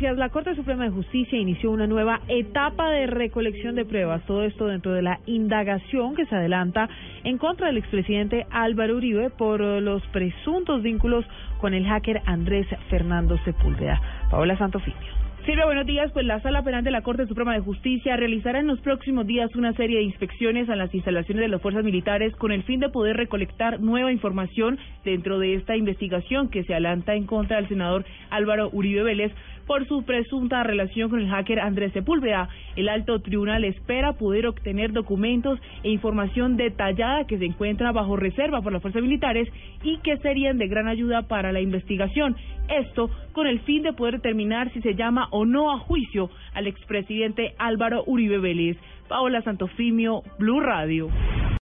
La Corte Suprema de Justicia inició una nueva etapa de recolección de pruebas. Todo esto dentro de la indagación que se adelanta en contra del expresidente Álvaro Uribe por los presuntos vínculos con el hacker Andrés Fernando Sepúlveda. Paola Santofimio. Silvia, buenos días. Pues la Sala Penal de la Corte Suprema de Justicia realizará en los próximos días una serie de inspecciones a las instalaciones de las fuerzas militares con el fin de poder recolectar nueva información dentro de esta investigación que se adelanta en contra del senador Álvaro Uribe Vélez por su presunta relación con el hacker Andrés Sepúlveda. El alto tribunal espera poder obtener documentos e información detallada que se encuentra bajo reserva por las fuerzas militares y que serían de gran ayuda para la investigación. Esto con el fin de poder determinar si se llama o no a juicio al expresidente Álvaro Uribe Vélez. Paola Santofimio, Blue Radio.